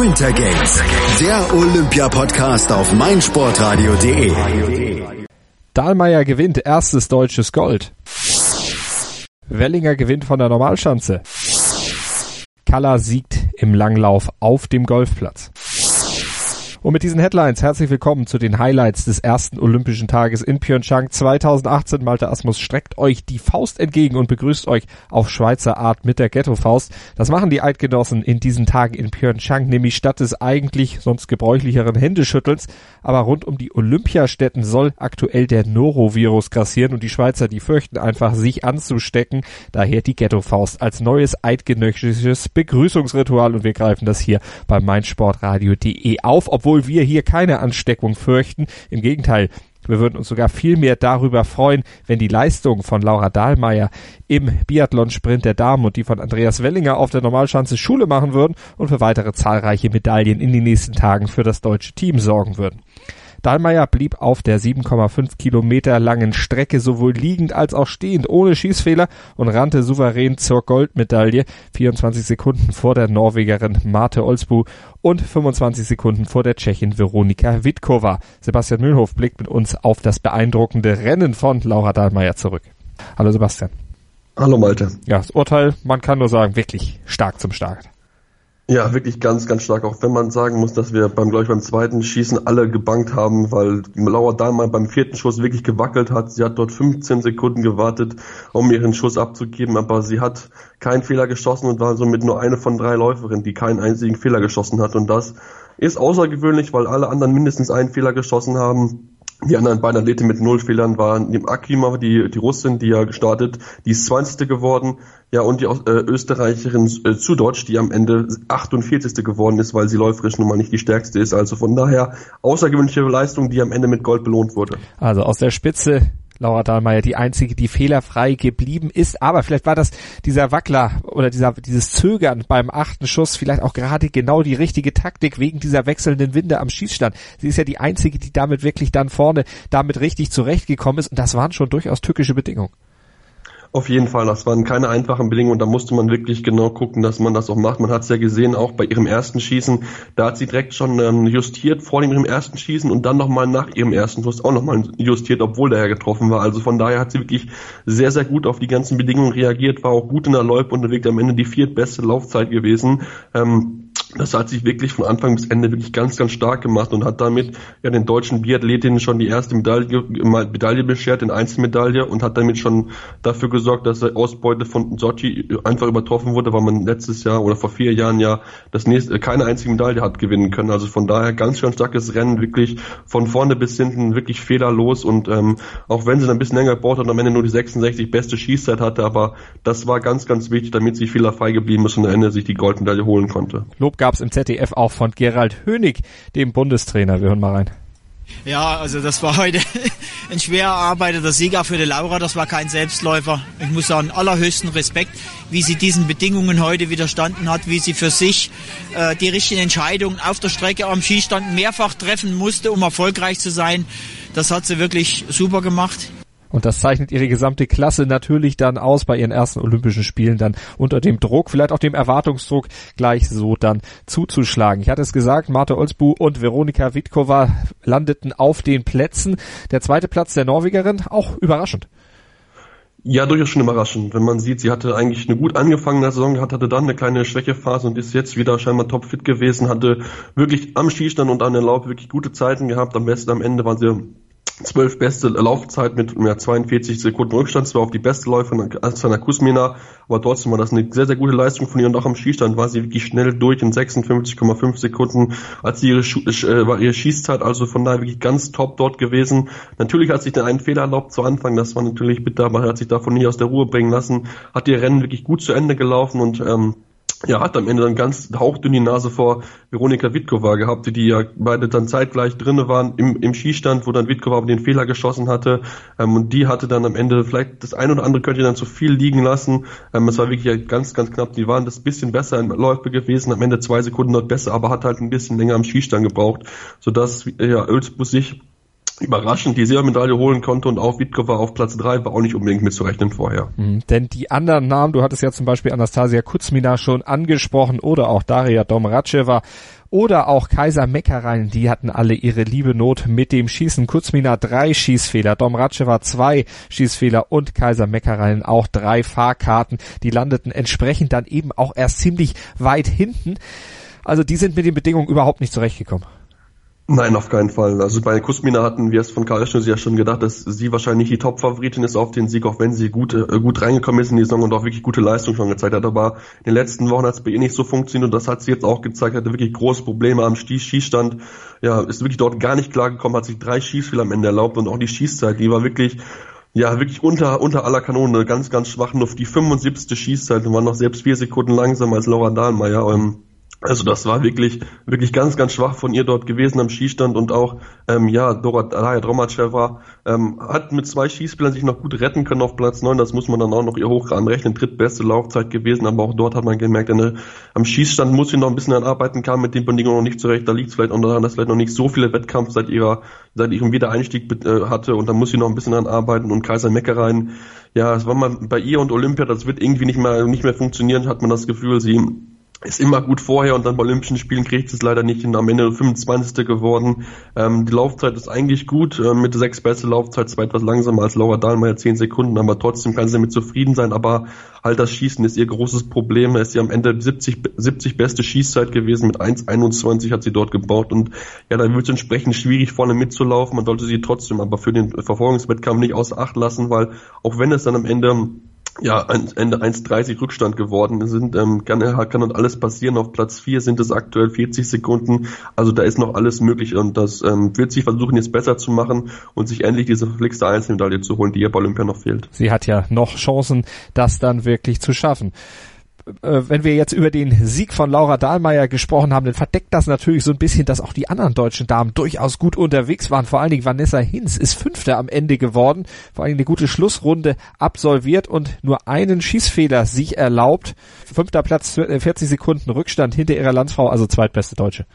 Winter Games, der Olympia-Podcast auf meinsportradio.de. Dahlmeier gewinnt erstes deutsches Gold. Wellinger gewinnt von der Normalschanze. Kalla siegt im Langlauf auf dem Golfplatz. Und mit diesen Headlines herzlich willkommen zu den Highlights des ersten Olympischen Tages in Pyeongchang 2018. Malte Asmus streckt euch die Faust entgegen und begrüßt euch auf Schweizer Art mit der Ghetto-Faust. Das machen die Eidgenossen in diesen Tagen in Pyeongchang, nämlich statt des eigentlich sonst gebräuchlicheren Händeschüttelns. Aber rund um die Olympiastätten soll aktuell der Norovirus grassieren und die Schweizer, die fürchten einfach, sich anzustecken. Daher die Ghetto-Faust als neues eidgenössisches Begrüßungsritual und wir greifen das hier bei meinsportradio.de auf, obwohl obwohl wir hier keine Ansteckung fürchten. Im Gegenteil, wir würden uns sogar viel mehr darüber freuen, wenn die Leistungen von Laura Dahlmeier im Biathlon-Sprint der Damen und die von Andreas Wellinger auf der Normalschanze Schule machen würden und für weitere zahlreiche Medaillen in den nächsten Tagen für das deutsche Team sorgen würden. Dahlmeier blieb auf der 7,5 Kilometer langen Strecke sowohl liegend als auch stehend ohne Schießfehler und rannte souverän zur Goldmedaille 24 Sekunden vor der Norwegerin Marte Olsbu und 25 Sekunden vor der Tschechin Veronika Witkova. Sebastian Mühlhoff blickt mit uns auf das beeindruckende Rennen von Laura Dahlmeier zurück. Hallo Sebastian. Hallo Malte. Ja, das Urteil, man kann nur sagen, wirklich stark zum Start. Ja, wirklich ganz, ganz stark. Auch wenn man sagen muss, dass wir beim, glaube ich, beim zweiten Schießen alle gebankt haben, weil Laura Dahlmann beim vierten Schuss wirklich gewackelt hat. Sie hat dort 15 Sekunden gewartet, um ihren Schuss abzugeben, aber sie hat keinen Fehler geschossen und war somit nur eine von drei Läuferinnen, die keinen einzigen Fehler geschossen hat. Und das ist außergewöhnlich, weil alle anderen mindestens einen Fehler geschossen haben. Die anderen beiden Athleten mit null Fehlern waren die Akima, die, die Russin, die ja gestartet, die ist 20. geworden, ja, und die äh, Österreicherin äh, Zudeutsch, die am Ende 48. geworden ist, weil sie läuferisch nun mal nicht die stärkste ist. Also von daher außergewöhnliche Leistung, die am Ende mit Gold belohnt wurde. Also aus der Spitze Laura Dahlmeier die einzige, die fehlerfrei geblieben ist. Aber vielleicht war das dieser Wackler oder dieser, dieses Zögern beim achten Schuss vielleicht auch gerade genau die richtige Taktik wegen dieser wechselnden Winde am Schießstand. Sie ist ja die einzige, die damit wirklich dann vorne damit richtig zurechtgekommen ist. Und das waren schon durchaus tückische Bedingungen. Auf jeden Fall, das waren keine einfachen Bedingungen und da musste man wirklich genau gucken, dass man das auch macht. Man hat es ja gesehen, auch bei ihrem ersten Schießen, da hat sie direkt schon ähm, justiert vor ihrem ersten Schießen und dann nochmal nach ihrem ersten Schuss auch nochmal justiert, obwohl der ja getroffen war. Also von daher hat sie wirklich sehr, sehr gut auf die ganzen Bedingungen reagiert, war auch gut in der Loipe unterwegs, am Ende die viertbeste Laufzeit gewesen. Ähm, das hat sich wirklich von Anfang bis Ende wirklich ganz, ganz stark gemacht und hat damit ja den deutschen Biathletinnen schon die erste Medaille, Medaille beschert, den Einzelmedaille und hat damit schon dafür gesorgt, dass die Ausbeute von Sochi einfach übertroffen wurde, weil man letztes Jahr oder vor vier Jahren ja das nächste, keine einzige Medaille hat gewinnen können. Also von daher ganz, ganz starkes Rennen, wirklich von vorne bis hinten wirklich fehlerlos und ähm, auch wenn sie dann ein bisschen länger gebraucht hat und am Ende nur die 66 beste Schießzeit hatte, aber das war ganz, ganz wichtig, damit sie fehlerfrei geblieben ist und am Ende sich die Goldmedaille holen konnte. Lob gab es im ZDF auch von Gerald Hönig, dem Bundestrainer. Wir hören mal rein. Ja, also das war heute ein schwer erarbeiteter Sieger für die Laura. Das war kein Selbstläufer. Ich muss sagen, allerhöchsten Respekt, wie sie diesen Bedingungen heute widerstanden hat, wie sie für sich äh, die richtigen Entscheidungen auf der Strecke am Schießstand mehrfach treffen musste, um erfolgreich zu sein. Das hat sie wirklich super gemacht. Und das zeichnet ihre gesamte Klasse natürlich dann aus bei ihren ersten Olympischen Spielen dann unter dem Druck, vielleicht auch dem Erwartungsdruck gleich so dann zuzuschlagen. Ich hatte es gesagt, Marta Olsbu und Veronika Witkova landeten auf den Plätzen. Der zweite Platz der Norwegerin, auch überraschend. Ja, durchaus schon überraschend. Wenn man sieht, sie hatte eigentlich eine gut angefangene Saison gehabt, hatte dann eine kleine Schwächephase und ist jetzt wieder scheinbar topfit gewesen, hatte wirklich am Schießstand und an der Laub wirklich gute Zeiten gehabt. Am besten am Ende waren sie zwölf beste Laufzeit mit ja, 42 Sekunden Rückstand, zwar auf die beste Läuferin Alexander Kusmina, aber trotzdem war das eine sehr, sehr gute Leistung von ihr. Und auch am Schießstand war sie wirklich schnell durch in 56,5 Sekunden. Als sie ihre, äh, war ihre Schießzeit, also von daher wirklich ganz top dort gewesen. Natürlich hat sich dann einen Fehler erlaubt zu Anfang, das war natürlich bitter, er hat sich davon nicht aus der Ruhe bringen lassen, hat ihr Rennen wirklich gut zu Ende gelaufen und ähm, ja, hat am Ende dann ganz hauchdünn die Nase vor Veronika Witkova gehabt, die ja beide dann zeitgleich drinne waren im, im Skistand, wo dann Witkova den Fehler geschossen hatte. Ähm, und die hatte dann am Ende vielleicht das ein oder andere könnte dann zu viel liegen lassen. Ähm, es war wirklich ganz, ganz knapp. Die waren das bisschen besser im Läufe gewesen, am Ende zwei Sekunden dort besser, aber hat halt ein bisschen länger am Skistand gebraucht, sodass ja, Ölsbus sich überraschend die Silbermedaille holen konnte und auch Witkova auf Platz drei war auch nicht unbedingt mitzurechnen vorher. Mhm, denn die anderen Namen, du hattest ja zum Beispiel Anastasia Kuzmina schon angesprochen oder auch Daria Domracheva oder auch Kaiser Meckerein, die hatten alle ihre liebe Not mit dem Schießen. Kuzmina drei Schießfehler, Domracheva zwei Schießfehler und Kaiser Meckerein auch drei Fahrkarten. Die landeten entsprechend dann eben auch erst ziemlich weit hinten. Also die sind mit den Bedingungen überhaupt nicht zurechtgekommen. Nein, auf keinen Fall. Also bei Kusmina hatten wir es von Karl Schnüssel ja schon gedacht, dass sie wahrscheinlich die Top-Favoritin ist auf den Sieg, auch wenn sie gut, äh, gut reingekommen ist in die Saison und auch wirklich gute Leistung schon gezeigt hat. Aber in den letzten Wochen hat es bei ihr nicht so funktioniert und das hat sie jetzt auch gezeigt, hatte wirklich große Probleme am Schießstand. Ja, ist wirklich dort gar nicht klargekommen, hat sich drei Schießfehler am Ende erlaubt und auch die Schießzeit, die war wirklich ja, wirklich unter, unter aller Kanone, ganz, ganz schwach. Nur auf die 75. Schießzeit und war noch selbst vier Sekunden langsamer als Laura Dahlmeier. Ähm, also das war wirklich, wirklich ganz, ganz schwach von ihr dort gewesen am Schießstand und auch, ähm, ja, Dora Dromaceva ähm, hat mit zwei Schießspielern sich noch gut retten können auf Platz neun. Das muss man dann auch noch ihr hoch anrechnen. Drittbeste Laufzeit gewesen, aber auch dort hat man gemerkt, eine, am Schießstand muss sie noch ein bisschen an Arbeiten, kam mit den Bedingungen noch nicht zurecht. Da liegt es vielleicht auch daran, dass vielleicht noch nicht so viele Wettkampf seit ihrer, seit ihrem Wiedereinstieg äh, hatte und da muss sie noch ein bisschen an arbeiten und Kaiser Meckerein, ja, es war mal bei ihr und Olympia, das wird irgendwie nicht mehr, nicht mehr funktionieren, hat man das Gefühl, sie ist immer gut vorher und dann bei Olympischen Spielen kriegt es leider nicht hin. Am Ende 25. geworden. Ähm, die Laufzeit ist eigentlich gut. Ähm, mit sechs beste Laufzeit, zwar etwas langsamer als Laura Dahlmeier, zehn Sekunden, aber trotzdem kann sie damit zufrieden sein. Aber halt das Schießen ist ihr großes Problem. ist sie am Ende 70, 70 beste Schießzeit gewesen. Mit 1,21 hat sie dort gebaut und ja, da wird es entsprechend schwierig vorne mitzulaufen. Man sollte sie trotzdem aber für den Verfolgungswettkampf nicht außer Acht lassen, weil auch wenn es dann am Ende ja, Ende 1,30 Rückstand geworden sind. Ähm, kann, kann dort alles passieren. Auf Platz 4 sind es aktuell 40 Sekunden. Also da ist noch alles möglich und das ähm, wird sie versuchen jetzt besser zu machen und sich endlich diese verflixte Einzelmedaille zu holen, die ihr bei Olympia noch fehlt. Sie hat ja noch Chancen, das dann wirklich zu schaffen wenn wir jetzt über den Sieg von Laura Dahlmeier gesprochen haben, dann verdeckt das natürlich so ein bisschen, dass auch die anderen deutschen Damen durchaus gut unterwegs waren. Vor allen Dingen Vanessa Hinz ist Fünfter am Ende geworden, vor allen Dingen eine gute Schlussrunde absolviert und nur einen Schießfehler sich erlaubt. Fünfter Platz, 40 äh, Sekunden Rückstand hinter ihrer Landsfrau, also zweitbeste Deutsche.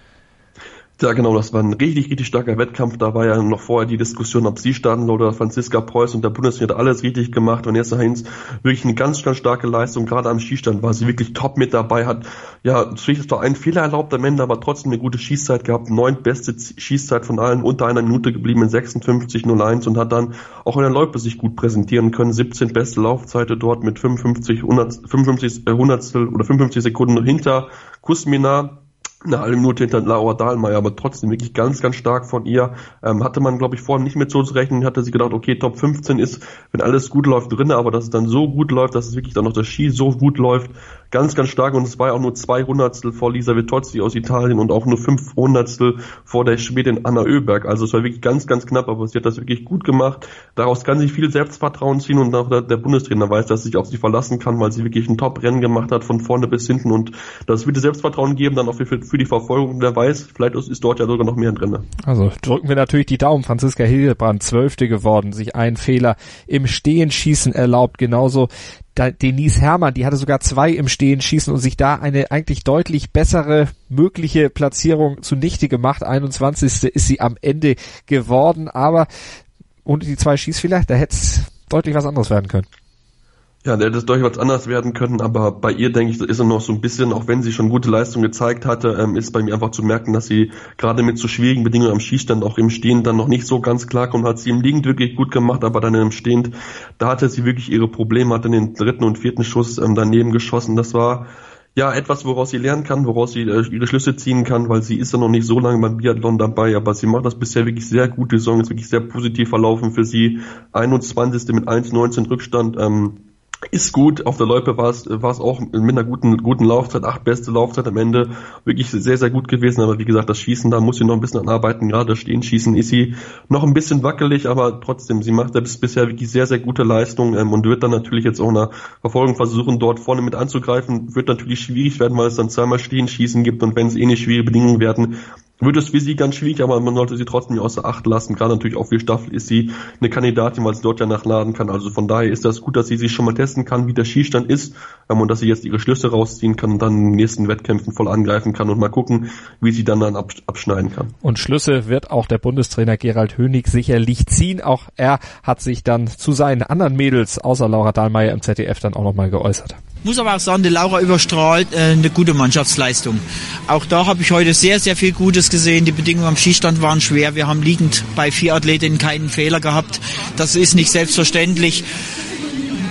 Ja, genau, das war ein richtig, richtig starker Wettkampf. Da war ja noch vorher die Diskussion, ob sie starten oder Franziska Preuß und der Bundesliga hat alles richtig gemacht. Und jetzt Heinz wirklich eine ganz, ganz starke Leistung. Gerade am Schießstand war sie wirklich top mit dabei, hat ja natürlich doch ein Fehler erlaubt am Ende, aber trotzdem eine gute Schießzeit gehabt. Neun beste Schießzeit von allen, unter einer Minute geblieben in 56,01 und hat dann auch in der Loipe sich gut präsentieren können. 17 beste Laufzeiten dort mit 55, 100, 55 äh, Hundertstel oder 55 Sekunden hinter Kusmina eine halbe Minute hinter Laura Dahlmeier, aber trotzdem wirklich ganz, ganz stark von ihr. Ähm, hatte man, glaube ich, vorhin nicht mehr so zu rechnen, hatte sie gedacht, okay, Top 15 ist, wenn alles gut läuft, drin, aber dass es dann so gut läuft, dass es wirklich dann noch das Ski so gut läuft, ganz, ganz stark und es war ja auch nur zwei Hundertstel vor Lisa Vitozzi aus Italien und auch nur fünf Hundertstel vor der Schwedin Anna Oeberg. Also es war wirklich ganz, ganz knapp, aber sie hat das wirklich gut gemacht. Daraus kann sie viel Selbstvertrauen ziehen und auch der, Bundestrainer weiß, dass sich auf sie verlassen kann, weil sie wirklich ein Top-Rennen gemacht hat von vorne bis hinten und das wird Selbstvertrauen geben dann auch für, für die Verfolgung. Wer weiß, vielleicht ist dort ja sogar noch mehr drin. Also drücken wir natürlich die Daumen. Franziska Hildebrand, Zwölfte geworden, sich einen Fehler im Stehenschießen erlaubt, genauso da, Denise Herrmann, die hatte sogar zwei im Stehen schießen und sich da eine eigentlich deutlich bessere mögliche Platzierung zunichte gemacht. 21. ist sie am Ende geworden, aber ohne die zwei Schießfehler, da hätte es deutlich was anderes werden können. Ja, der hätte es durchaus anders werden können, aber bei ihr, denke ich, ist er noch so ein bisschen, auch wenn sie schon gute Leistung gezeigt hatte, ähm, ist bei mir einfach zu merken, dass sie gerade mit so schwierigen Bedingungen am Schießstand auch im Stehen dann noch nicht so ganz klar kommt. Hat sie im Liegend wirklich gut gemacht, aber dann im Stehend, da hatte sie wirklich ihre Probleme, hat dann den dritten und vierten Schuss ähm, daneben geschossen. Das war ja etwas, woraus sie lernen kann, woraus sie äh, ihre Schlüsse ziehen kann, weil sie ist ja noch nicht so lange beim Biathlon dabei, aber sie macht das bisher wirklich sehr gut. Die Saison ist wirklich sehr positiv verlaufen für sie. 21. mit 1,19 Rückstand. Ähm, ist gut. Auf der Loipe war es, war es auch mit einer guten, guten Laufzeit, acht beste Laufzeit am Ende, wirklich sehr, sehr gut gewesen. Aber wie gesagt, das Schießen, da muss sie noch ein bisschen anarbeiten. Gerade das Stehenschießen ist sie noch ein bisschen wackelig, aber trotzdem, sie macht bis, bisher wirklich sehr, sehr gute Leistung ähm, und wird dann natürlich jetzt auch eine Verfolgung versuchen, dort vorne mit anzugreifen. Wird natürlich schwierig werden, weil es dann zweimal Stehenschießen gibt und wenn es eh nicht schwierige Bedingungen werden, wird es für sie ganz schwierig, aber man sollte sie trotzdem nicht außer Acht lassen. Gerade natürlich auch für Staffel ist sie eine Kandidatin, weil sie dort ja nachladen kann. Also von daher ist das gut, dass sie sich schon mal testen kann, wie der Skistand ist ähm, und dass sie jetzt ihre Schlüsse rausziehen kann und dann in den nächsten Wettkämpfen voll angreifen kann und mal gucken, wie sie dann dann abschneiden kann. Und Schlüsse wird auch der Bundestrainer Gerald Hönig sicherlich ziehen. Auch er hat sich dann zu seinen anderen Mädels außer Laura Dahlmeier im ZDF dann auch nochmal geäußert muss aber auch sagen, die Laura überstrahlt äh, eine gute Mannschaftsleistung. Auch da habe ich heute sehr, sehr viel Gutes gesehen. Die Bedingungen am Skistand waren schwer. Wir haben liegend bei vier Athletinnen keinen Fehler gehabt. Das ist nicht selbstverständlich.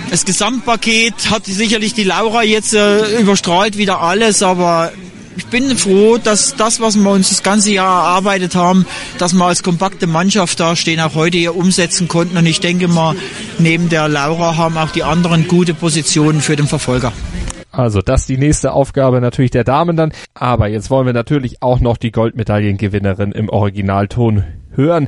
Das Gesamtpaket hat sicherlich die Laura jetzt äh, überstrahlt wieder alles, aber ich bin froh, dass das, was wir uns das ganze Jahr erarbeitet haben, dass wir als kompakte Mannschaft dastehen, auch heute hier umsetzen konnten. Und ich denke mal, neben der Laura haben auch die anderen gute Positionen für den Verfolger. Also das ist die nächste Aufgabe natürlich der Damen dann. Aber jetzt wollen wir natürlich auch noch die Goldmedaillengewinnerin im Originalton hören.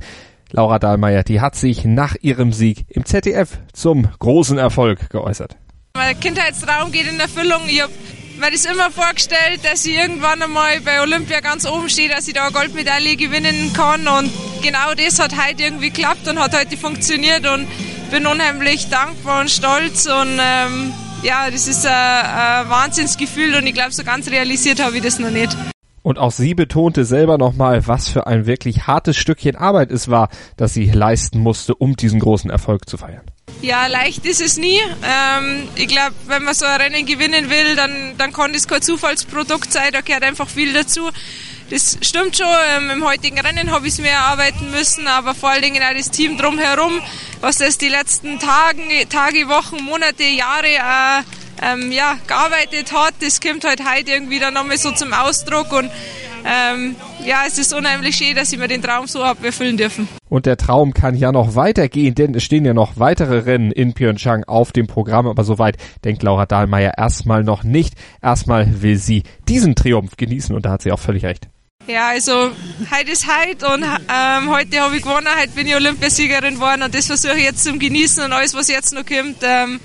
Laura Dahlmeier, die hat sich nach ihrem Sieg im ZDF zum großen Erfolg geäußert. Mein Kindheitstraum geht in Erfüllung. Ich habe mir das immer vorgestellt, dass ich irgendwann einmal bei Olympia ganz oben stehe, dass ich da eine Goldmedaille gewinnen kann. Und genau das hat heute irgendwie geklappt und hat heute funktioniert. Und bin unheimlich dankbar und stolz. Und ähm, ja, das ist ein, ein Wahnsinnsgefühl. Und ich glaube, so ganz realisiert habe ich das noch nicht. Und auch sie betonte selber nochmal, was für ein wirklich hartes Stückchen Arbeit es war, das sie leisten musste, um diesen großen Erfolg zu feiern. Ja, leicht ist es nie. Ähm, ich glaube, wenn man so ein Rennen gewinnen will, dann, dann kann das kein Zufallsprodukt sein, da gehört einfach viel dazu. Das stimmt schon, ähm, im heutigen Rennen habe ich es mir erarbeiten müssen, aber vor allen Dingen auch das Team drumherum, was das die letzten Tage, Tage Wochen, Monate, Jahre äh, ähm, ja, gearbeitet hat, das kommt halt heute irgendwie dann nochmal so zum Ausdruck und ähm, ja, es ist unheimlich schön, dass ich mir den Traum so habe erfüllen dürfen. Und der Traum kann ja noch weitergehen, denn es stehen ja noch weitere Rennen in Pyeongchang auf dem Programm, aber soweit denkt Laura Dahlmeier erstmal noch nicht. Erstmal will sie diesen Triumph genießen und da hat sie auch völlig recht. Ja, also heute ist heute und ähm, heute habe ich gewonnen, heute bin ich Olympiasiegerin geworden und das versuche ich jetzt zum Genießen und alles, was jetzt noch kommt. Ähm,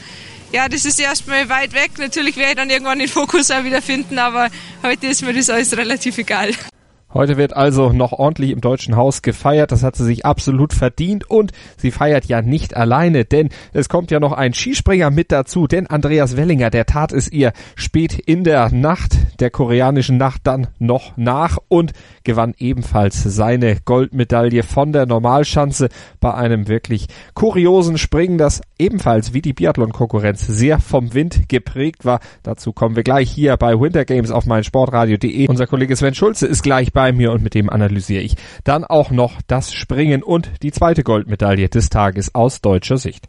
ja, das ist erstmal weit weg. Natürlich werde ich dann irgendwann den Fokus auch wieder finden, aber heute ist mir das alles relativ egal. Heute wird also noch ordentlich im Deutschen Haus gefeiert. Das hat sie sich absolut verdient und sie feiert ja nicht alleine, denn es kommt ja noch ein Skispringer mit dazu, denn Andreas Wellinger, der tat es ihr spät in der Nacht, der koreanischen Nacht dann noch nach und gewann ebenfalls seine Goldmedaille von der Normalschanze bei einem wirklich kuriosen Springen, das ebenfalls wie die Biathlon-Konkurrenz sehr vom Wind geprägt war. Dazu kommen wir gleich hier bei Winter Games auf meinsportradio.de. Unser Kollege Sven Schulze ist gleich bei mir und mit dem analysiere ich dann auch noch das Springen und die zweite Goldmedaille des Tages aus deutscher Sicht.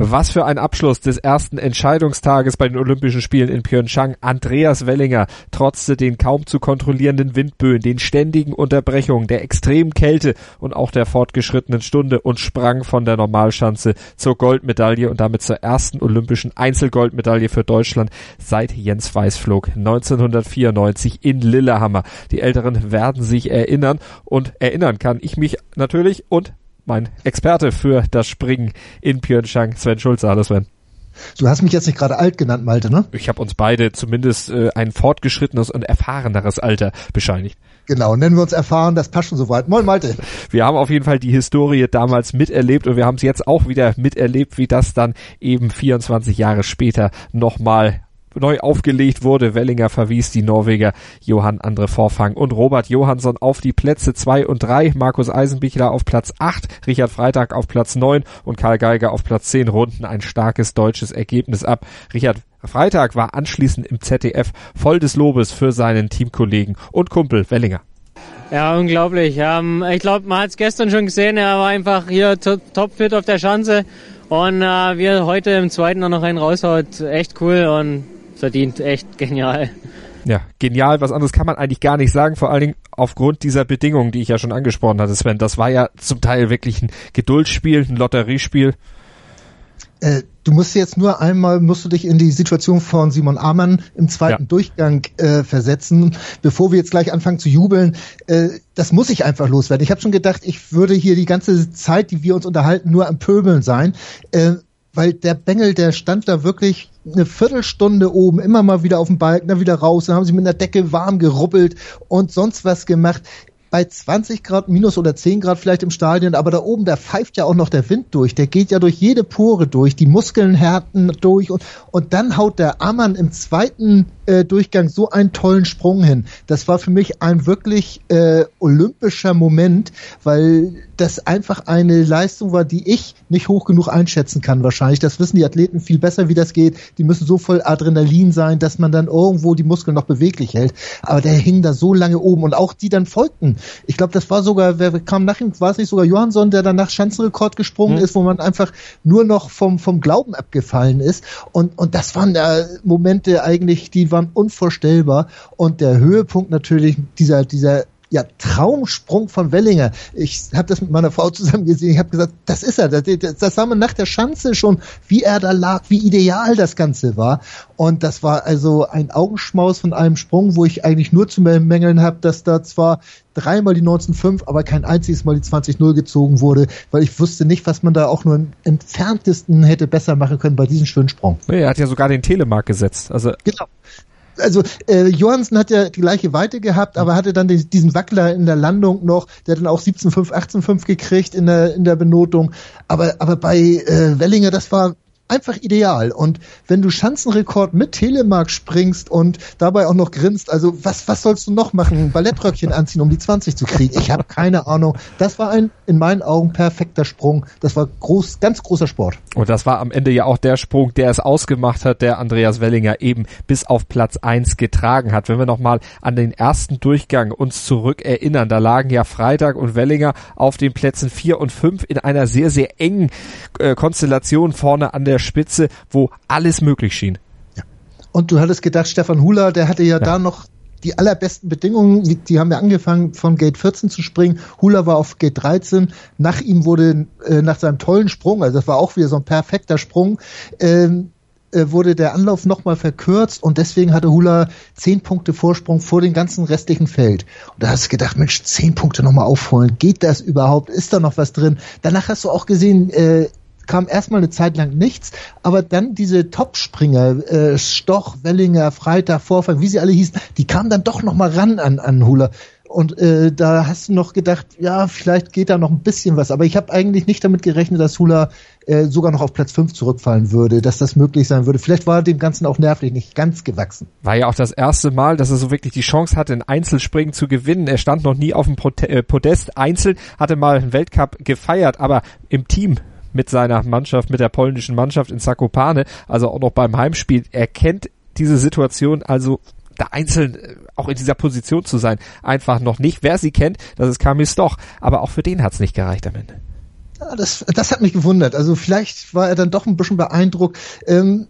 Was für ein Abschluss des ersten Entscheidungstages bei den Olympischen Spielen in Pyeongchang. Andreas Wellinger trotzte den kaum zu kontrollierenden Windböen, den ständigen Unterbrechungen, der extremen Kälte und auch der fortgeschrittenen Stunde und sprang von der Normalschanze zur Goldmedaille und damit zur ersten olympischen Einzelgoldmedaille für Deutschland seit Jens Weißflog 1994 in Lillehammer. Die Älteren werden sich erinnern und erinnern kann ich mich natürlich und mein Experte für das Springen in Pyeongchang, Sven Schulze. Hallo Sven. Du hast mich jetzt nicht gerade alt genannt, Malte, ne? Ich habe uns beide zumindest äh, ein fortgeschrittenes und erfahreneres Alter bescheinigt. Genau, nennen wir uns erfahren, das passt schon soweit. Moin Malte. Wir haben auf jeden Fall die Historie damals miterlebt und wir haben es jetzt auch wieder miterlebt, wie das dann eben 24 Jahre später nochmal neu aufgelegt wurde. Wellinger verwies die Norweger Johann Andre Vorfang und Robert Johansson auf die Plätze zwei und drei. Markus Eisenbichler auf Platz acht, Richard Freitag auf Platz neun und Karl Geiger auf Platz zehn. Runden ein starkes deutsches Ergebnis ab. Richard Freitag war anschließend im ZDF voll des Lobes für seinen Teamkollegen und Kumpel Wellinger. Ja, unglaublich. Ähm, ich glaube, man hat es gestern schon gesehen, er war einfach hier topfit auf der Schanze und äh, wie er heute im zweiten noch einen raushaut, echt cool und verdient, echt genial. Ja, genial. Was anderes kann man eigentlich gar nicht sagen, vor allen Dingen aufgrund dieser Bedingungen, die ich ja schon angesprochen hatte, Sven. Das war ja zum Teil wirklich ein Geduldsspiel, ein Lotteriespiel. Äh, du musst jetzt nur einmal, musst du dich in die Situation von Simon Amann im zweiten ja. Durchgang äh, versetzen, bevor wir jetzt gleich anfangen zu jubeln. Äh, das muss ich einfach loswerden. Ich habe schon gedacht, ich würde hier die ganze Zeit, die wir uns unterhalten, nur am Pöbeln sein. Weil der Bengel, der stand da wirklich eine Viertelstunde oben, immer mal wieder auf dem Balken, dann wieder raus, dann haben sie mit einer Decke warm geruppelt und sonst was gemacht bei 20 Grad minus oder 10 Grad vielleicht im Stadion, aber da oben, da pfeift ja auch noch der Wind durch. Der geht ja durch jede Pore durch, die Muskeln härten durch und, und dann haut der Ammann im zweiten äh, Durchgang so einen tollen Sprung hin. Das war für mich ein wirklich äh, olympischer Moment, weil das einfach eine Leistung war, die ich nicht hoch genug einschätzen kann wahrscheinlich. Das wissen die Athleten viel besser, wie das geht. Die müssen so voll Adrenalin sein, dass man dann irgendwo die Muskeln noch beweglich hält. Aber der hing da so lange oben und auch die dann folgten. Ich glaube, das war sogar, wer kam nach ihm, war es nicht sogar Johansson, der dann nach Schanzenrekord gesprungen mhm. ist, wo man einfach nur noch vom, vom Glauben abgefallen ist. Und, und das waren da Momente eigentlich, die waren unvorstellbar. Und der Höhepunkt natürlich dieser, dieser ja, Traumsprung von Wellinger. Ich habe das mit meiner Frau zusammen gesehen. Ich habe gesagt, das ist er. Das, das sah man nach der Schanze schon, wie er da lag, wie ideal das Ganze war. Und das war also ein Augenschmaus von einem Sprung, wo ich eigentlich nur zu bemängeln habe, dass da zwar dreimal die 19.5, aber kein einziges Mal die 20.0 gezogen wurde, weil ich wusste nicht, was man da auch nur im entferntesten hätte besser machen können bei diesem schönen Sprung. er hat ja sogar den Telemark gesetzt. Also genau also äh, Johansen hat ja die gleiche Weite gehabt, aber hatte dann den, diesen Wackler in der Landung noch, der hat dann auch 17,5, 18,5 gekriegt in der in der Benotung. Aber aber bei äh, Wellinger, das war einfach ideal. Und wenn du Schanzenrekord mit Telemark springst und dabei auch noch grinst, also was, was sollst du noch machen? Ballettröckchen anziehen, um die 20 zu kriegen? Ich habe keine Ahnung. Das war ein, in meinen Augen, perfekter Sprung. Das war groß, ganz großer Sport. Und das war am Ende ja auch der Sprung, der es ausgemacht hat, der Andreas Wellinger eben bis auf Platz eins getragen hat. Wenn wir nochmal an den ersten Durchgang uns zurück erinnern, da lagen ja Freitag und Wellinger auf den Plätzen vier und fünf in einer sehr, sehr engen äh, Konstellation vorne an der der Spitze, wo alles möglich schien. Ja. Und du hattest gedacht, Stefan Hula, der hatte ja, ja. da noch die allerbesten Bedingungen, die haben ja angefangen von Gate 14 zu springen. Hula war auf Gate 13. Nach ihm wurde, äh, nach seinem tollen Sprung, also das war auch wieder so ein perfekter Sprung, ähm, äh, wurde der Anlauf nochmal verkürzt und deswegen hatte Hula zehn Punkte Vorsprung vor dem ganzen restlichen Feld. Und da hast du gedacht, Mensch, zehn Punkte nochmal aufholen, geht das überhaupt? Ist da noch was drin? Danach hast du auch gesehen, äh, kam erstmal eine Zeit lang nichts, aber dann diese Topspringer, äh, Stoch, Wellinger, Freitag, Vorfang, wie sie alle hießen, die kamen dann doch nochmal ran an, an Hula. Und äh, da hast du noch gedacht, ja, vielleicht geht da noch ein bisschen was. Aber ich habe eigentlich nicht damit gerechnet, dass Hula äh, sogar noch auf Platz 5 zurückfallen würde, dass das möglich sein würde. Vielleicht war dem Ganzen auch nervlich nicht ganz gewachsen. War ja auch das erste Mal, dass er so wirklich die Chance hatte, ein Einzelspringen zu gewinnen. Er stand noch nie auf dem Podest einzeln, hatte mal einen Weltcup gefeiert, aber im Team mit seiner Mannschaft, mit der polnischen Mannschaft in Zakopane, also auch noch beim Heimspiel. Er kennt diese Situation also da einzeln äh, auch in dieser Position zu sein, einfach noch nicht. Wer sie kennt, das ist Kamil Stoch. Aber auch für den hat es nicht gereicht am Ende. Ja, das, das hat mich gewundert. Also vielleicht war er dann doch ein bisschen beeindruckt. Ähm,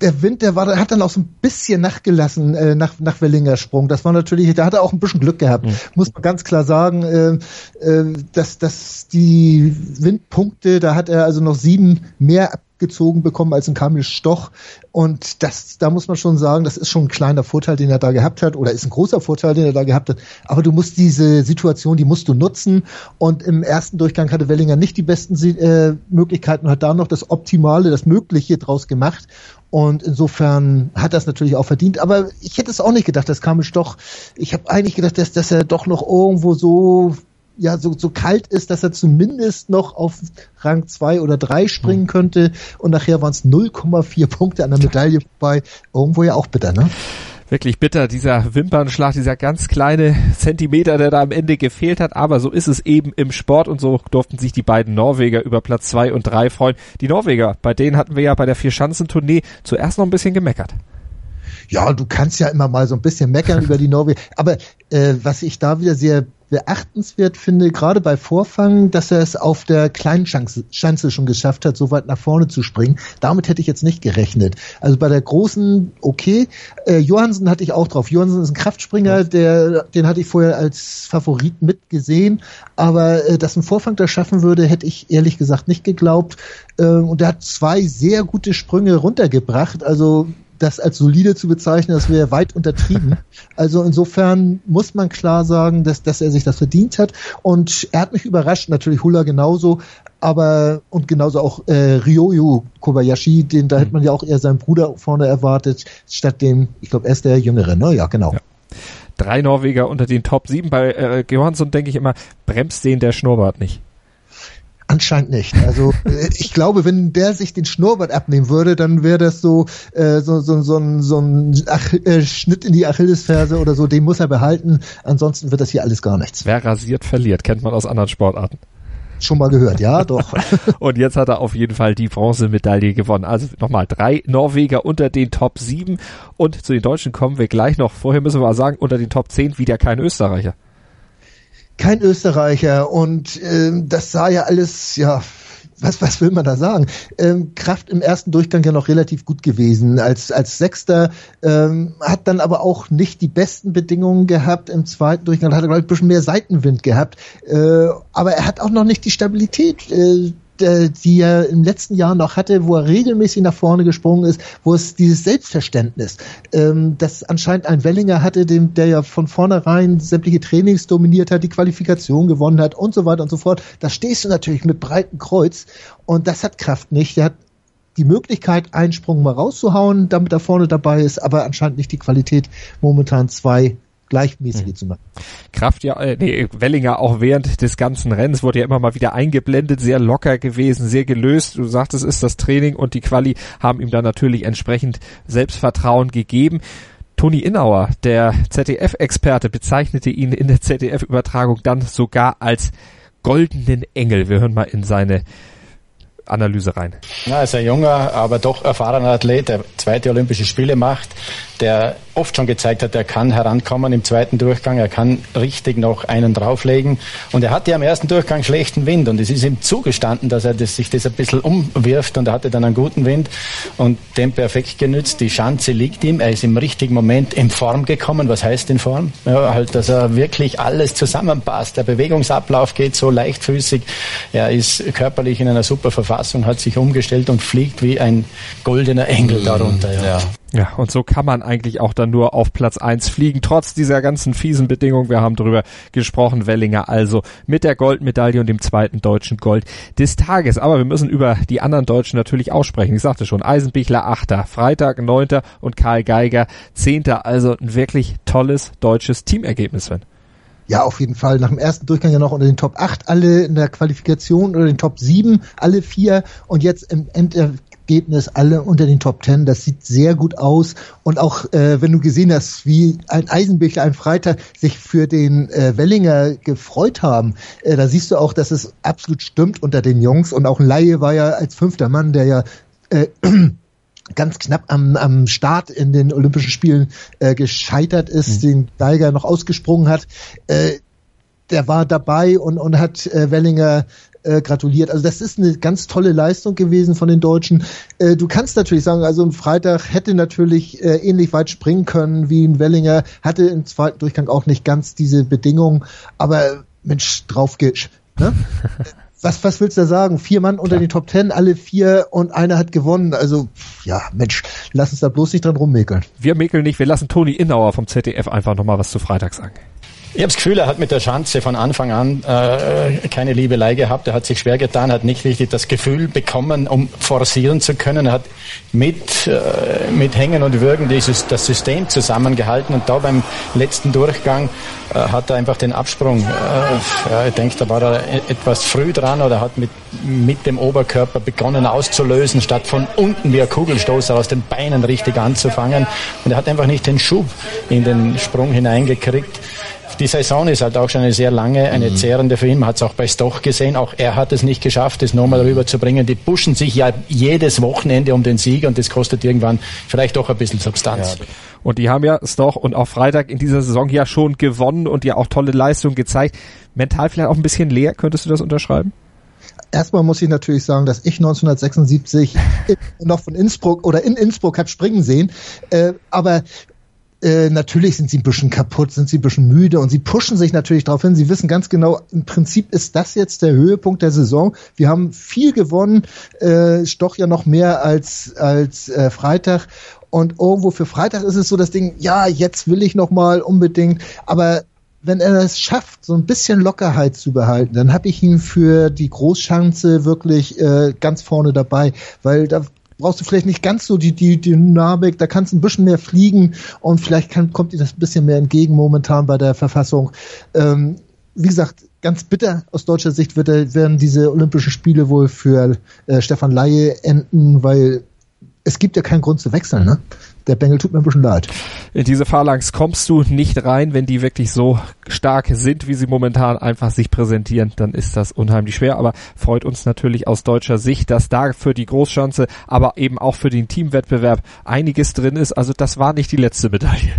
der Wind, der war, hat dann auch so ein bisschen nachgelassen äh, nach, nach Wellinger Sprung. Das war natürlich, da hat er auch ein bisschen Glück gehabt, mhm. muss man ganz klar sagen, äh, äh, dass, dass die Windpunkte, da hat er also noch sieben mehr abgezogen bekommen als ein Kamil Stoch. Und das, da muss man schon sagen, das ist schon ein kleiner Vorteil, den er da gehabt hat, oder ist ein großer Vorteil, den er da gehabt hat. Aber du musst diese Situation, die musst du nutzen. Und im ersten Durchgang hatte Wellinger nicht die besten äh, Möglichkeiten, hat da noch das Optimale, das Mögliche draus gemacht. Und insofern hat das natürlich auch verdient. Aber ich hätte es auch nicht gedacht, dass Kamil Stoch, ich habe eigentlich gedacht, dass, dass er doch noch irgendwo so ja so, so kalt ist, dass er zumindest noch auf Rang 2 oder 3 springen hm. könnte. Und nachher waren es 0,4 Punkte an der Medaille vorbei. Irgendwo ja auch bitter, ne? Wirklich bitter, dieser Wimpernschlag, dieser ganz kleine Zentimeter, der da am Ende gefehlt hat. Aber so ist es eben im Sport und so durften sich die beiden Norweger über Platz zwei und drei freuen. Die Norweger, bei denen hatten wir ja bei der Vierschanzentournee zuerst noch ein bisschen gemeckert. Ja, du kannst ja immer mal so ein bisschen meckern über die Norweger. Aber äh, was ich da wieder sehr beachtenswert finde, gerade bei Vorfang, dass er es auf der kleinen Schanze schon geschafft hat, so weit nach vorne zu springen. Damit hätte ich jetzt nicht gerechnet. Also bei der großen, okay, äh, Johansen hatte ich auch drauf. Johansen ist ein Kraftspringer, der, den hatte ich vorher als Favorit mitgesehen, aber äh, dass ein Vorfang das schaffen würde, hätte ich ehrlich gesagt nicht geglaubt. Äh, und er hat zwei sehr gute Sprünge runtergebracht. Also das als solide zu bezeichnen, das wäre weit untertrieben. Also insofern muss man klar sagen, dass, dass er sich das verdient hat. Und er hat mich überrascht, natürlich Hula genauso, aber und genauso auch äh, Ryoyu Kobayashi, den da hätte man ja auch eher seinen Bruder vorne erwartet, statt dem, ich glaube, er ist der Jüngere, ne? Ja, genau. Ja. Drei Norweger unter den Top 7. Bei äh, Johansson denke ich immer, bremst den der Schnurrbart nicht. Anscheinend nicht. Also äh, ich glaube, wenn der sich den Schnurrbart abnehmen würde, dann wäre das so, äh, so, so, so, ein, so ein Ach äh, Schnitt in die Achillesferse oder so, den muss er behalten. Ansonsten wird das hier alles gar nichts. Wer rasiert, verliert, kennt man aus anderen Sportarten. Schon mal gehört, ja, doch. und jetzt hat er auf jeden Fall die Bronzemedaille gewonnen. Also nochmal drei Norweger unter den Top 7 und zu den Deutschen kommen wir gleich noch. Vorher müssen wir mal sagen, unter den Top 10 wieder kein Österreicher kein Österreicher und ähm, das sah ja alles, ja, was, was will man da sagen? Ähm, Kraft im ersten Durchgang ja noch relativ gut gewesen. Als, als Sechster ähm, hat dann aber auch nicht die besten Bedingungen gehabt. Im zweiten Durchgang hat er, glaube ich, ein bisschen mehr Seitenwind gehabt. Äh, aber er hat auch noch nicht die Stabilität. Äh, die er im letzten Jahr noch hatte, wo er regelmäßig nach vorne gesprungen ist, wo es dieses Selbstverständnis, ähm, das anscheinend ein Wellinger hatte, dem, der ja von vornherein sämtliche Trainings dominiert hat, die Qualifikation gewonnen hat und so weiter und so fort. Da stehst du natürlich mit breitem Kreuz und das hat Kraft nicht. Der hat die Möglichkeit, einen Sprung mal rauszuhauen, damit er vorne dabei ist, aber anscheinend nicht die Qualität, momentan zwei gleichmäßige mhm. zu machen. Kraft ja, äh, nee, Wellinger auch während des ganzen Rennens wurde ja immer mal wieder eingeblendet, sehr locker gewesen, sehr gelöst. Du sagtest, es ist das Training und die Quali haben ihm dann natürlich entsprechend Selbstvertrauen gegeben. Toni Innauer, der ZDF-Experte, bezeichnete ihn in der ZDF-Übertragung dann sogar als goldenen Engel. Wir hören mal in seine Analyse rein. Ja, er ist ein junger, aber doch erfahrener Athlet, der zweite Olympische Spiele macht, der oft schon gezeigt hat, er kann herankommen im zweiten Durchgang, er kann richtig noch einen drauflegen. Und er hatte am ersten Durchgang schlechten Wind und es ist ihm zugestanden, dass er das, sich das ein bisschen umwirft und er hatte dann einen guten Wind und den perfekt genützt. Die Schanze liegt ihm, er ist im richtigen Moment in Form gekommen. Was heißt in Form? Ja, halt, dass er wirklich alles zusammenpasst. Der Bewegungsablauf geht so leichtfüßig. Er ist körperlich in einer super Verfassung, hat sich umgestellt und fliegt wie ein goldener Engel darunter. Ja. ja. Ja, und so kann man eigentlich auch dann nur auf Platz eins fliegen, trotz dieser ganzen fiesen Bedingungen. Wir haben darüber gesprochen, Wellinger also mit der Goldmedaille und dem zweiten deutschen Gold des Tages. Aber wir müssen über die anderen Deutschen natürlich aussprechen. Ich sagte schon, Eisenbichler Achter, Freitag Neunter und Karl Geiger Zehnter. Also ein wirklich tolles deutsches Teamergebnis, Sven. Ja, auf jeden Fall. Nach dem ersten Durchgang ja noch unter den Top 8 alle in der Qualifikation oder den Top 7, alle vier. Und jetzt im Endergebnis Ergebnis alle unter den Top Ten. Das sieht sehr gut aus. Und auch äh, wenn du gesehen hast, wie ein Eisenbichler, ein Freitag sich für den äh, Wellinger gefreut haben, äh, da siehst du auch, dass es absolut stimmt unter den Jungs. Und auch Laie war ja als fünfter Mann, der ja äh, ganz knapp am, am Start in den Olympischen Spielen äh, gescheitert ist, mhm. den Geiger noch ausgesprungen hat. Äh, der war dabei und, und hat äh, Wellinger äh, gratuliert. Also das ist eine ganz tolle Leistung gewesen von den Deutschen. Äh, du kannst natürlich sagen, also ein Freitag hätte natürlich äh, ähnlich weit springen können wie ein Wellinger, hatte im zweiten Durchgang auch nicht ganz diese Bedingungen, aber Mensch, drauf geht's. Ne? was, was willst du da sagen? Vier Mann unter den Top Ten, alle vier und einer hat gewonnen. Also, ja, Mensch, lass uns da bloß nicht dran rummäkeln. Wir mäkeln nicht, wir lassen Toni Innauer vom ZDF einfach nochmal was zu Freitag sagen. Ich habe das Gefühl, er hat mit der Schanze von Anfang an äh, keine Liebelei gehabt. Er hat sich schwer getan, hat nicht richtig das Gefühl bekommen, um forcieren zu können. Er hat mit, äh, mit Hängen und Würgen dieses, das System zusammengehalten und da beim letzten Durchgang äh, hat er einfach den Absprung, äh, ja, ich denke, da war er e-, etwas früh dran oder hat mit, mit dem Oberkörper begonnen auszulösen, statt von unten wie ein Kugelstoßer aus den Beinen richtig anzufangen. Und er hat einfach nicht den Schub in den Sprung hineingekriegt die Saison ist halt auch schon eine sehr lange, eine mhm. zehrende für ihn. Man hat es auch bei Stoch gesehen. Auch er hat es nicht geschafft, das nochmal rüberzubringen. Die pushen sich ja jedes Wochenende um den Sieg und das kostet irgendwann vielleicht doch ein bisschen Substanz. Ja. Und die haben ja Stoch und auch Freitag in dieser Saison ja schon gewonnen und ja auch tolle Leistungen gezeigt. Mental vielleicht auch ein bisschen leer, könntest du das unterschreiben? Erstmal muss ich natürlich sagen, dass ich 1976 noch von Innsbruck oder in Innsbruck habe springen sehen. Äh, aber äh, natürlich sind sie ein bisschen kaputt, sind sie ein bisschen müde und sie pushen sich natürlich darauf hin. Sie wissen ganz genau, im Prinzip ist das jetzt der Höhepunkt der Saison. Wir haben viel gewonnen, äh, Stoch ja noch mehr als, als äh, Freitag. Und irgendwo für Freitag ist es so das Ding, ja, jetzt will ich noch mal unbedingt, aber wenn er es schafft, so ein bisschen Lockerheit zu behalten, dann habe ich ihn für die Großschanze wirklich äh, ganz vorne dabei, weil da brauchst du vielleicht nicht ganz so die, die, die Dynamik, da kannst du ein bisschen mehr fliegen und vielleicht kann, kommt dir das ein bisschen mehr entgegen momentan bei der Verfassung. Ähm, wie gesagt, ganz bitter aus deutscher Sicht wird, werden diese Olympischen Spiele wohl für äh, Stefan Laie enden, weil es gibt ja keinen Grund zu wechseln, ne? Der Bengel tut mir ein bisschen leid. In diese Phalanx kommst du nicht rein, wenn die wirklich so stark sind, wie sie momentan einfach sich präsentieren, dann ist das unheimlich schwer, aber freut uns natürlich aus deutscher Sicht, dass da für die Großschanze, aber eben auch für den Teamwettbewerb einiges drin ist. Also das war nicht die letzte Medaille.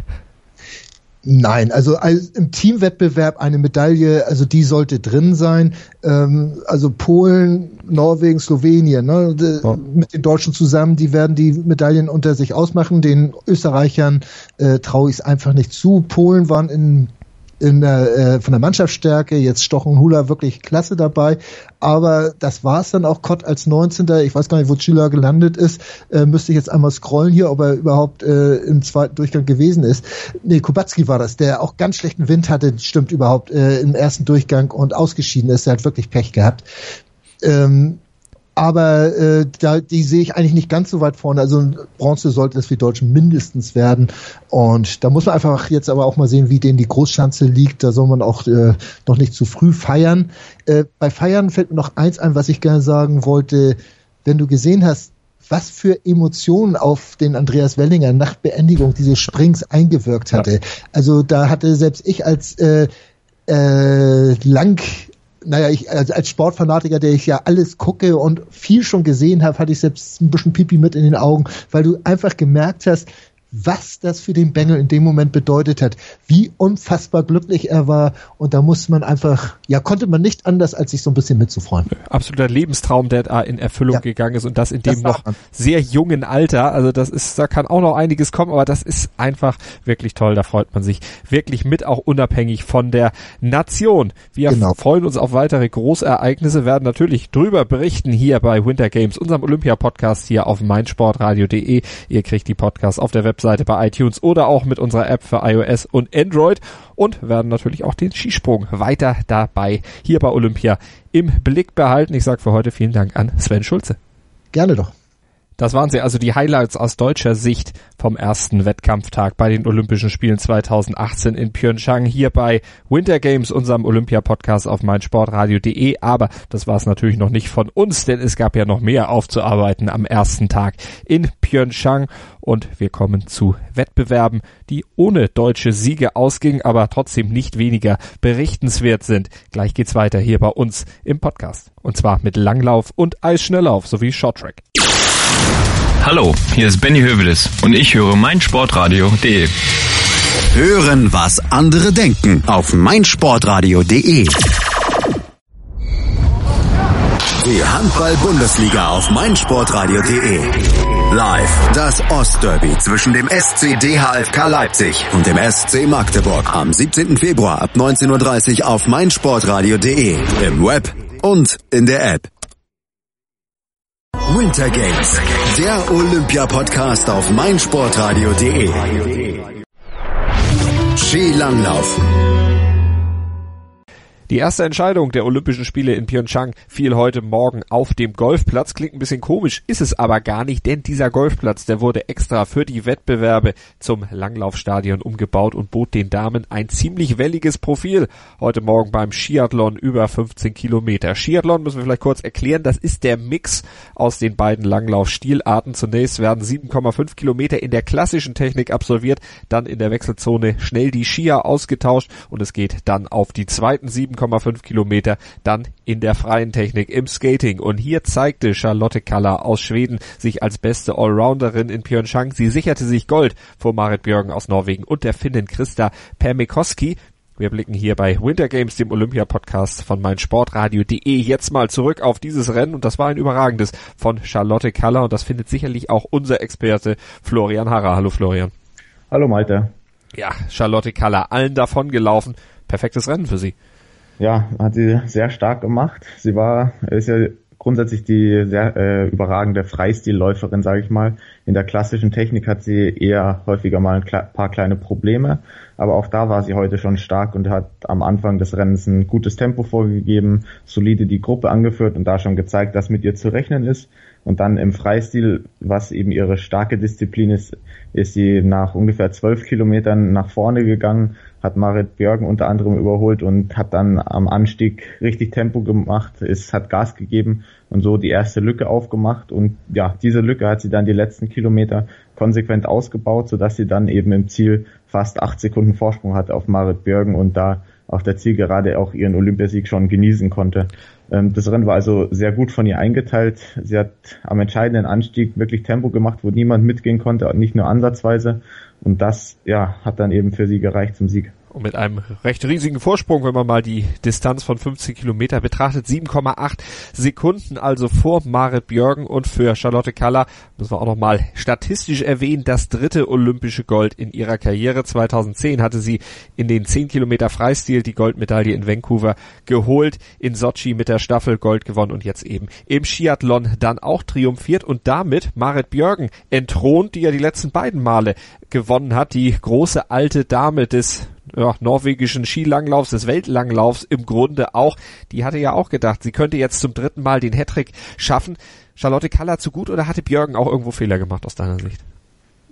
Nein, also im Teamwettbewerb eine Medaille, also die sollte drin sein. Ähm, also Polen, Norwegen, Slowenien, ne, ja. mit den Deutschen zusammen, die werden die Medaillen unter sich ausmachen. Den Österreichern äh, traue ich es einfach nicht zu. Polen waren in in der, äh, von der Mannschaftsstärke, jetzt Stoch und Hula wirklich klasse dabei, aber das war es dann auch Kott als 19. Ich weiß gar nicht, wo Chila gelandet ist, äh, müsste ich jetzt einmal scrollen hier, ob er überhaupt äh, im zweiten Durchgang gewesen ist. Nee, Kubacki war das, der auch ganz schlechten Wind hatte, stimmt überhaupt, äh, im ersten Durchgang und ausgeschieden ist, er hat wirklich Pech gehabt. Ähm, aber äh, da, die sehe ich eigentlich nicht ganz so weit vorne. Also Bronze sollte es für die Deutschen mindestens werden. Und da muss man einfach jetzt aber auch mal sehen, wie denen die Großschanze liegt. Da soll man auch äh, noch nicht zu früh feiern. Äh, bei Feiern fällt mir noch eins ein, was ich gerne sagen wollte. Wenn du gesehen hast, was für Emotionen auf den Andreas Wellinger nach Beendigung dieses Springs eingewirkt hatte. Ja. Also da hatte selbst ich als äh, äh, lang naja, ich als, als Sportfanatiker, der ich ja alles gucke und viel schon gesehen habe, hatte ich selbst ein bisschen Pipi mit in den Augen, weil du einfach gemerkt hast, was das für den Bengel in dem Moment bedeutet hat, wie unfassbar glücklich er war und da muss man einfach, ja, konnte man nicht anders, als sich so ein bisschen mitzufreuen. Absoluter Lebenstraum, der da in Erfüllung ja. gegangen ist und das in dem das noch sehr jungen Alter, also das ist, da kann auch noch einiges kommen, aber das ist einfach wirklich toll, da freut man sich wirklich mit, auch unabhängig von der Nation. Wir genau. freuen uns auf weitere Großereignisse, werden natürlich drüber berichten hier bei Winter Games, unserem Olympia-Podcast hier auf meinsportradio.de. Ihr kriegt die Podcasts auf der Website Webseite bei iTunes oder auch mit unserer App für iOS und Android und werden natürlich auch den Skisprung weiter dabei hier bei Olympia im Blick behalten. Ich sage für heute vielen Dank an Sven Schulze. Gerne doch. Das waren sie also die Highlights aus deutscher Sicht vom ersten Wettkampftag bei den Olympischen Spielen 2018 in Pyeongchang hier bei Winter Games, unserem Olympia-Podcast auf meinsportradio.de. Aber das war es natürlich noch nicht von uns, denn es gab ja noch mehr aufzuarbeiten am ersten Tag in Pyeongchang. Und wir kommen zu Wettbewerben, die ohne deutsche Siege ausgingen, aber trotzdem nicht weniger berichtenswert sind. Gleich geht's weiter hier bei uns im Podcast. Und zwar mit Langlauf und Eisschnelllauf sowie Shorttrack. Hallo, hier ist Benny Hövedes und ich höre meinsportradio.de. Hören, was andere denken auf meinsportradio.de. Die Handball-Bundesliga auf meinsportradio.de. Live das Ostderby zwischen dem SC DHFK Leipzig und dem SC Magdeburg am 17. Februar ab 19.30 Uhr auf meinsportradio.de. Im Web und in der App. Winter Games, der Olympia-Podcast auf meinsportradio.de. Skilanglauf Die erste Entscheidung der Olympischen Spiele in Pyeongchang fiel heute Morgen auf dem Golfplatz. Klingt ein bisschen komisch, ist es aber gar nicht, denn dieser Golfplatz, der wurde extra für die Wettbewerbe zum Langlaufstadion umgebaut und bot den Damen ein ziemlich welliges Profil. Heute Morgen beim Skiathlon über 15 Kilometer. Skiathlon müssen wir vielleicht kurz erklären, das ist der Mix aus den beiden Langlaufstilarten. Zunächst werden 7,5 Kilometer in der klassischen Technik absolviert, dann in der Wechselzone schnell die Skier ausgetauscht und es geht dann auf die zweiten sieben 7,5 Kilometer dann in der freien Technik im Skating. Und hier zeigte Charlotte Kaller aus Schweden sich als beste Allrounderin in Pyeongchang. Sie sicherte sich Gold vor Marit Björgen aus Norwegen und der Finnin Christa Permikoski. Wir blicken hier bei Winter Games, dem Olympia-Podcast von meinsportradio.de jetzt mal zurück auf dieses Rennen und das war ein überragendes von Charlotte Kaller und das findet sicherlich auch unser Experte Florian Harrer. Hallo Florian. Hallo Malte. Ja, Charlotte Kaller, allen davon gelaufen. Perfektes Rennen für sie ja, hat sie sehr stark gemacht. Sie war, ist ja grundsätzlich die sehr äh, überragende Freistilläuferin, sage ich mal. In der klassischen Technik hat sie eher häufiger mal ein paar kleine Probleme, aber auch da war sie heute schon stark und hat am Anfang des Rennens ein gutes Tempo vorgegeben, solide die Gruppe angeführt und da schon gezeigt, dass mit ihr zu rechnen ist. Und dann im Freistil, was eben ihre starke Disziplin ist, ist sie nach ungefähr zwölf Kilometern nach vorne gegangen, hat Marit Björgen unter anderem überholt und hat dann am Anstieg richtig Tempo gemacht, ist, hat Gas gegeben und so die erste Lücke aufgemacht. Und ja, diese Lücke hat sie dann die letzten Kilometer konsequent ausgebaut, sodass sie dann eben im Ziel fast acht Sekunden Vorsprung hatte auf Marit Björgen und da auf der Zielgerade auch ihren Olympiasieg schon genießen konnte. Ähm, das Rennen war also sehr gut von ihr eingeteilt. Sie hat am entscheidenden Anstieg wirklich Tempo gemacht, wo niemand mitgehen konnte, nicht nur ansatzweise. Und das, ja, hat dann eben für sie gereicht zum Sieg. Und mit einem recht riesigen Vorsprung, wenn man mal die Distanz von 15 Kilometer betrachtet. 7,8 Sekunden also vor Marit Björgen und für Charlotte Kaller müssen wir auch nochmal statistisch erwähnen, das dritte olympische Gold in ihrer Karriere. 2010 hatte sie in den 10 Kilometer Freistil die Goldmedaille in Vancouver geholt, in Sochi mit der Staffel Gold gewonnen und jetzt eben im Skiathlon dann auch triumphiert und damit Marit Björgen entthront, die ja die letzten beiden Male gewonnen hat, die große alte Dame des ja, norwegischen Skilanglaufs, des Weltlanglaufs im Grunde auch. Die hatte ja auch gedacht, sie könnte jetzt zum dritten Mal den Hattrick schaffen. Charlotte Kaller zu gut oder hatte Björgen auch irgendwo Fehler gemacht aus deiner Sicht?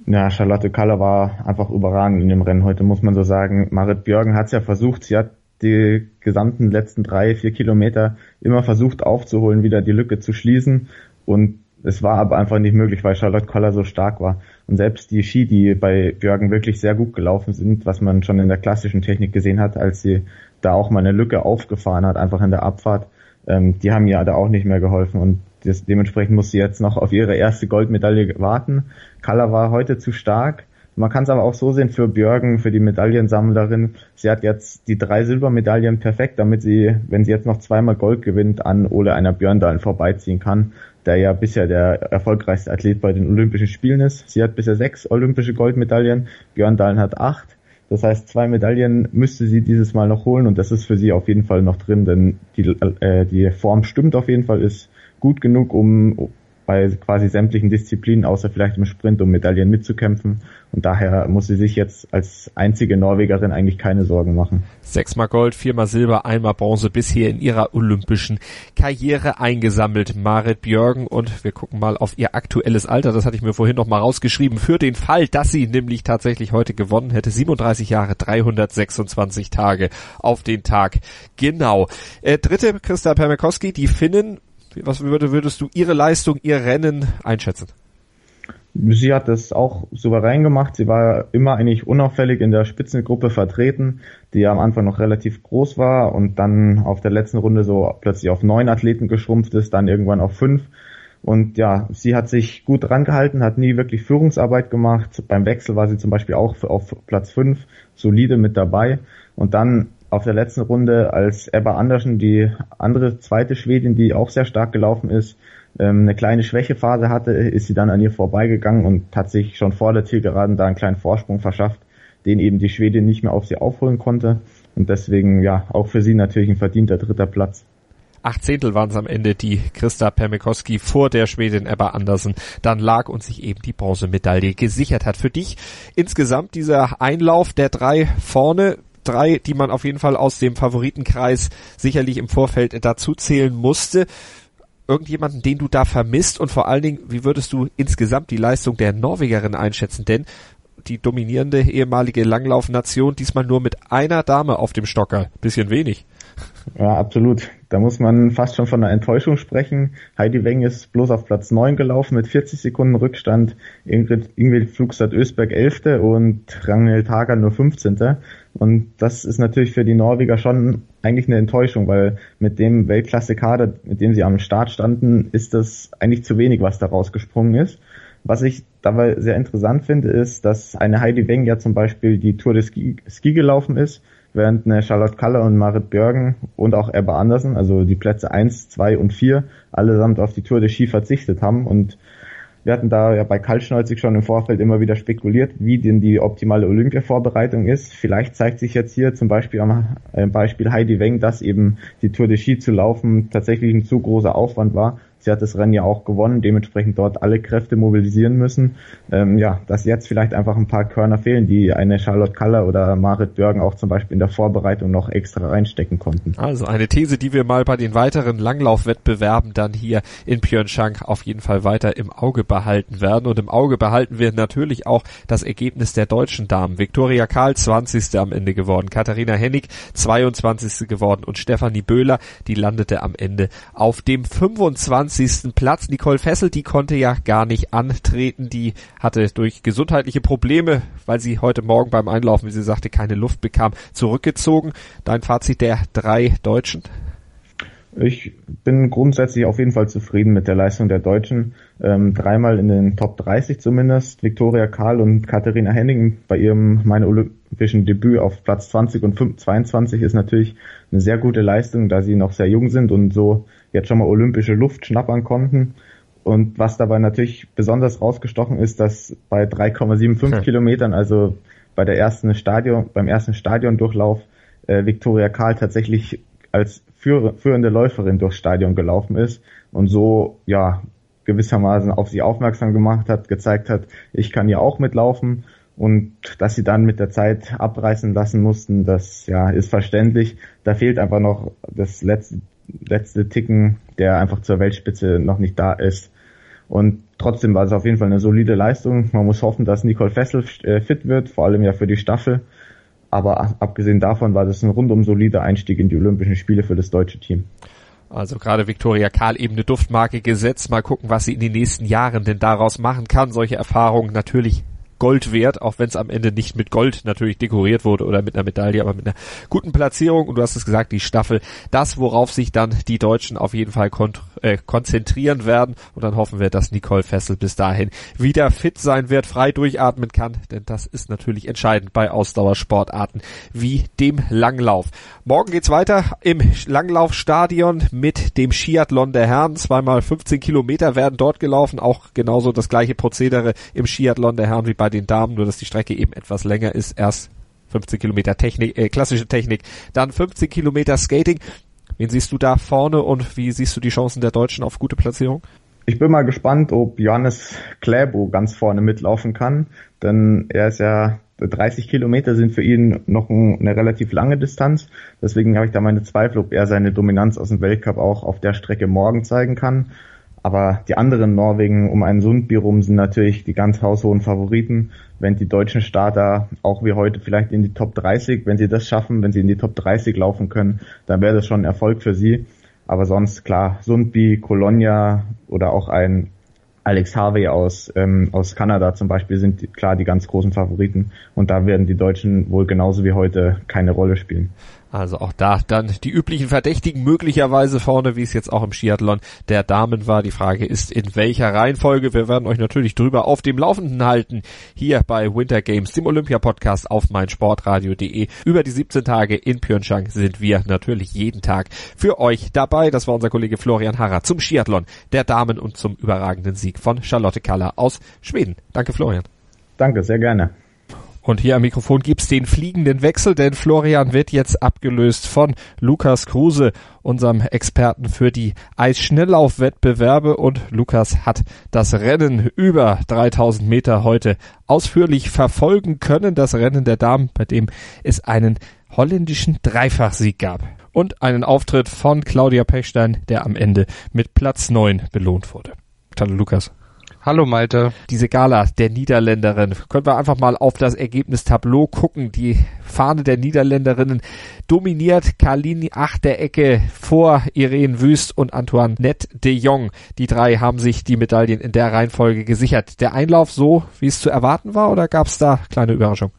Ja, Charlotte Kaller war einfach überragend in dem Rennen heute, muss man so sagen. Marit Björgen hat es ja versucht, sie hat die gesamten letzten drei, vier Kilometer immer versucht aufzuholen, wieder die Lücke zu schließen und es war aber einfach nicht möglich, weil Charlotte Koller so stark war. Und selbst die Ski, die bei Björgen wirklich sehr gut gelaufen sind, was man schon in der klassischen Technik gesehen hat, als sie da auch mal eine Lücke aufgefahren hat, einfach in der Abfahrt, ähm, die haben ja da auch nicht mehr geholfen. Und das, dementsprechend muss sie jetzt noch auf ihre erste Goldmedaille warten. Kalla war heute zu stark. Man kann es aber auch so sehen für Björgen, für die Medaillensammlerin. Sie hat jetzt die drei Silbermedaillen perfekt, damit sie, wenn sie jetzt noch zweimal Gold gewinnt, an Ole einer Björndalen vorbeiziehen kann der ja bisher der erfolgreichste Athlet bei den Olympischen Spielen ist. Sie hat bisher sechs olympische Goldmedaillen, Björn Dahlen hat acht. Das heißt, zwei Medaillen müsste sie dieses Mal noch holen und das ist für sie auf jeden Fall noch drin, denn die, äh, die Form stimmt auf jeden Fall, ist gut genug, um bei quasi sämtlichen Disziplinen, außer vielleicht im Sprint, um Medaillen mitzukämpfen. Und daher muss sie sich jetzt als einzige Norwegerin eigentlich keine Sorgen machen. Sechsmal Gold, viermal Silber, einmal Bronze bisher in ihrer olympischen Karriere eingesammelt. Marit Björgen und wir gucken mal auf ihr aktuelles Alter. Das hatte ich mir vorhin noch mal rausgeschrieben. Für den Fall, dass sie nämlich tatsächlich heute gewonnen hätte. 37 Jahre, 326 Tage auf den Tag. Genau. Äh, dritte, Christa Permekowski, die Finnen was würde, würdest du ihre Leistung, ihr Rennen einschätzen? Sie hat das auch souverän gemacht. Sie war immer eigentlich unauffällig in der Spitzengruppe vertreten, die ja am Anfang noch relativ groß war und dann auf der letzten Runde so plötzlich auf neun Athleten geschrumpft ist, dann irgendwann auf fünf. Und ja, sie hat sich gut rangehalten, hat nie wirklich Führungsarbeit gemacht. Beim Wechsel war sie zum Beispiel auch auf Platz fünf solide mit dabei. Und dann auf der letzten Runde, als Ebba Andersen, die andere zweite Schwedin, die auch sehr stark gelaufen ist, ähm, eine kleine Schwächephase hatte, ist sie dann an ihr vorbeigegangen und hat sich schon vor der Zielgeraden da einen kleinen Vorsprung verschafft, den eben die Schwedin nicht mehr auf sie aufholen konnte. Und deswegen, ja, auch für sie natürlich ein verdienter dritter Platz. Acht Zehntel waren es am Ende, die Christa Permikowski vor der Schwedin Ebba Andersen dann lag und sich eben die Bronzemedaille gesichert hat. Für dich insgesamt dieser Einlauf der drei vorne drei, die man auf jeden Fall aus dem Favoritenkreis sicherlich im Vorfeld dazu zählen musste. Irgendjemanden, den du da vermisst und vor allen Dingen, wie würdest du insgesamt die Leistung der Norwegerin einschätzen? Denn die dominierende ehemalige Langlaufnation diesmal nur mit einer Dame auf dem Stocker. Bisschen wenig. Ja, absolut. Da muss man fast schon von einer Enttäuschung sprechen. Heidi Weng ist bloß auf Platz 9 gelaufen mit 40 Sekunden Rückstand. Ingrid, Ingrid Flugstadt Ösberg 11. und Rangel Hager nur 15. Und das ist natürlich für die Norweger schon eigentlich eine Enttäuschung, weil mit dem Weltklasse-Kader, mit dem sie am Start standen, ist das eigentlich zu wenig, was da rausgesprungen ist. Was ich dabei sehr interessant finde, ist, dass eine Heidi Weng ja zum Beispiel die Tour des Ski, Ski gelaufen ist während eine Charlotte Kaller und Marit Björgen und auch Ebba Andersen, also die Plätze eins, zwei und vier, allesamt auf die Tour de Ski verzichtet haben. Und wir hatten da ja bei Kaltschneuzig schon im Vorfeld immer wieder spekuliert, wie denn die optimale Olympia-Vorbereitung ist. Vielleicht zeigt sich jetzt hier zum Beispiel am äh, Beispiel Heidi Weng, dass eben die Tour de Ski zu laufen tatsächlich ein zu großer Aufwand war Sie hat das Rennen ja auch gewonnen, dementsprechend dort alle Kräfte mobilisieren müssen. Ähm, ja, dass jetzt vielleicht einfach ein paar Körner fehlen, die eine Charlotte Kaller oder Marit Björgen auch zum Beispiel in der Vorbereitung noch extra reinstecken konnten. Also eine These, die wir mal bei den weiteren Langlaufwettbewerben dann hier in Pyeongchang auf jeden Fall weiter im Auge behalten werden. Und im Auge behalten wir natürlich auch das Ergebnis der deutschen Damen. Viktoria Karl 20. am Ende geworden, Katharina Hennig 22. geworden und Stefanie Böhler, die landete am Ende auf dem 25 20. Platz. Nicole Fessel, die konnte ja gar nicht antreten. Die hatte durch gesundheitliche Probleme, weil sie heute Morgen beim Einlaufen, wie sie sagte, keine Luft bekam, zurückgezogen. Dein Fazit der drei Deutschen? Ich bin grundsätzlich auf jeden Fall zufrieden mit der Leistung der Deutschen. Ähm, dreimal in den Top 30 zumindest. Viktoria Karl und Katharina Henning bei ihrem meine olympischen Debüt auf Platz 20 und 22 ist natürlich eine sehr gute Leistung, da sie noch sehr jung sind und so jetzt schon mal olympische Luft schnappern konnten. Und was dabei natürlich besonders rausgestochen ist, dass bei 3,75 hm. Kilometern, also bei der ersten Stadion, beim ersten Stadiondurchlauf, äh, Viktoria Karl tatsächlich als führ führende Läuferin durchs Stadion gelaufen ist und so, ja, gewissermaßen auf sie aufmerksam gemacht hat, gezeigt hat, ich kann ja auch mitlaufen und dass sie dann mit der Zeit abreißen lassen mussten, das ja ist verständlich. Da fehlt einfach noch das letzte letzte Ticken, der einfach zur Weltspitze noch nicht da ist. Und trotzdem war es auf jeden Fall eine solide Leistung. Man muss hoffen, dass Nicole Fessel äh, fit wird, vor allem ja für die Staffel. Aber abgesehen davon war das ein rundum solider Einstieg in die Olympischen Spiele für das deutsche Team. Also gerade Viktoria Karl eben eine Duftmarke gesetzt. Mal gucken, was sie in den nächsten Jahren denn daraus machen kann. Solche Erfahrungen natürlich Gold wert, auch wenn es am Ende nicht mit Gold natürlich dekoriert wurde oder mit einer Medaille, aber mit einer guten Platzierung. Und du hast es gesagt, die Staffel, das, worauf sich dann die Deutschen auf jeden Fall kon äh, konzentrieren werden. Und dann hoffen wir, dass Nicole Fessel bis dahin wieder fit sein wird, frei durchatmen kann, denn das ist natürlich entscheidend bei Ausdauersportarten wie dem Langlauf. Morgen geht's weiter im Langlaufstadion mit dem Skiathlon der Herren. Zweimal 15 Kilometer werden dort gelaufen, auch genauso das gleiche Prozedere im Skiathlon der Herren wie bei den Damen, nur dass die Strecke eben etwas länger ist. Erst 15 Kilometer Technik, äh, klassische Technik, dann 15 Kilometer Skating. Wen siehst du da vorne und wie siehst du die Chancen der Deutschen auf gute Platzierung? Ich bin mal gespannt, ob Johannes Kläbo ganz vorne mitlaufen kann, denn er ist ja 30 Kilometer sind für ihn noch eine relativ lange Distanz. Deswegen habe ich da meine Zweifel, ob er seine Dominanz aus dem Weltcup auch auf der Strecke morgen zeigen kann. Aber die anderen Norwegen um einen Sundby rum sind natürlich die ganz haushohen Favoriten. Wenn die deutschen Starter auch wie heute vielleicht in die Top 30, wenn sie das schaffen, wenn sie in die Top 30 laufen können, dann wäre das schon ein Erfolg für sie. Aber sonst klar, Sundby, Colonia oder auch ein Alex Harvey aus, ähm, aus Kanada zum Beispiel sind klar die ganz großen Favoriten. Und da werden die Deutschen wohl genauso wie heute keine Rolle spielen. Also auch da dann die üblichen Verdächtigen möglicherweise vorne, wie es jetzt auch im Skiathlon der Damen war. Die Frage ist, in welcher Reihenfolge. Wir werden euch natürlich drüber auf dem Laufenden halten. Hier bei Winter Games, dem Olympia-Podcast auf meinsportradio.de. Über die 17 Tage in Pyeongchang sind wir natürlich jeden Tag für euch dabei. Das war unser Kollege Florian Harrer zum Skiathlon der Damen und zum überragenden Sieg von Charlotte Kaller aus Schweden. Danke, Florian. Danke, sehr gerne. Und hier am Mikrofon gibt's den fliegenden Wechsel, denn Florian wird jetzt abgelöst von Lukas Kruse, unserem Experten für die Eisschnelllaufwettbewerbe. Und Lukas hat das Rennen über 3000 Meter heute ausführlich verfolgen können. Das Rennen der Damen, bei dem es einen holländischen Dreifachsieg gab. Und einen Auftritt von Claudia Pechstein, der am Ende mit Platz 9 belohnt wurde. Hallo Lukas. Hallo Malte. Diese Gala der Niederländerin. Können wir einfach mal auf das Ergebnistableau gucken. Die Fahne der Niederländerinnen dominiert Kalini Achterecke vor Irene Wüst und Antoinette de Jong. Die drei haben sich die Medaillen in der Reihenfolge gesichert. Der Einlauf so, wie es zu erwarten war, oder gab es da kleine Überraschung?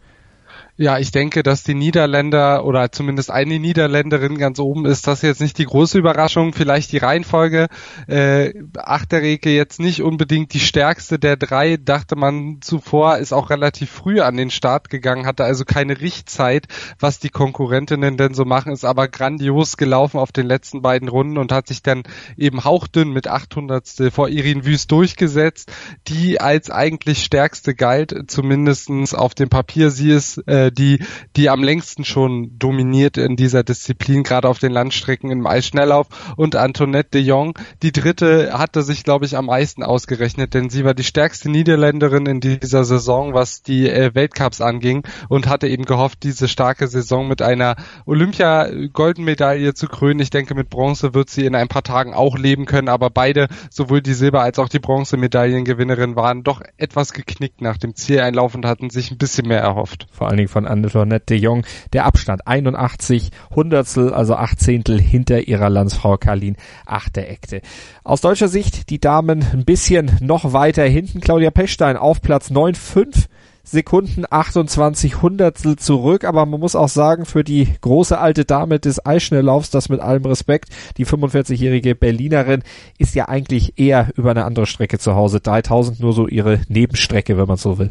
Ja, ich denke, dass die Niederländer oder zumindest eine Niederländerin ganz oben ist, das ist jetzt nicht die große Überraschung. Vielleicht die Reihenfolge. Äh, Achterreke jetzt nicht unbedingt die stärkste der drei, dachte man zuvor, ist auch relativ früh an den Start gegangen, hatte also keine Richtzeit, was die Konkurrentinnen denn so machen, ist aber grandios gelaufen auf den letzten beiden Runden und hat sich dann eben hauchdünn mit 800 vor Irin Wüst durchgesetzt, die als eigentlich stärkste galt, zumindestens auf dem Papier. Sie ist äh, äh, die, die am längsten schon dominiert in dieser Disziplin, gerade auf den Landstrecken im Eisschnelllauf. Und Antoinette de Jong, die dritte, hatte sich, glaube ich, am meisten ausgerechnet, denn sie war die stärkste Niederländerin in dieser Saison, was die äh, Weltcups anging und hatte eben gehofft, diese starke Saison mit einer Olympia-Goldenmedaille zu krönen. Ich denke, mit Bronze wird sie in ein paar Tagen auch leben können, aber beide, sowohl die Silber- als auch die Bronzemedaillengewinnerin, waren doch etwas geknickt nach dem Zieleinlauf und hatten sich ein bisschen mehr erhofft. Vor allen Dingen von Antoinette de Jong. Der Abstand 81 Hundertstel, also Achtzehntel hinter ihrer Landsfrau Karlin Achtereckte. Aus deutscher Sicht die Damen ein bisschen noch weiter hinten. Claudia Pechstein auf Platz 9, 5 Sekunden 28 Hundertstel zurück, aber man muss auch sagen, für die große alte Dame des Eisschnelllaufs, das mit allem Respekt, die 45-jährige Berlinerin, ist ja eigentlich eher über eine andere Strecke zu Hause. 3000 nur so ihre Nebenstrecke, wenn man so will.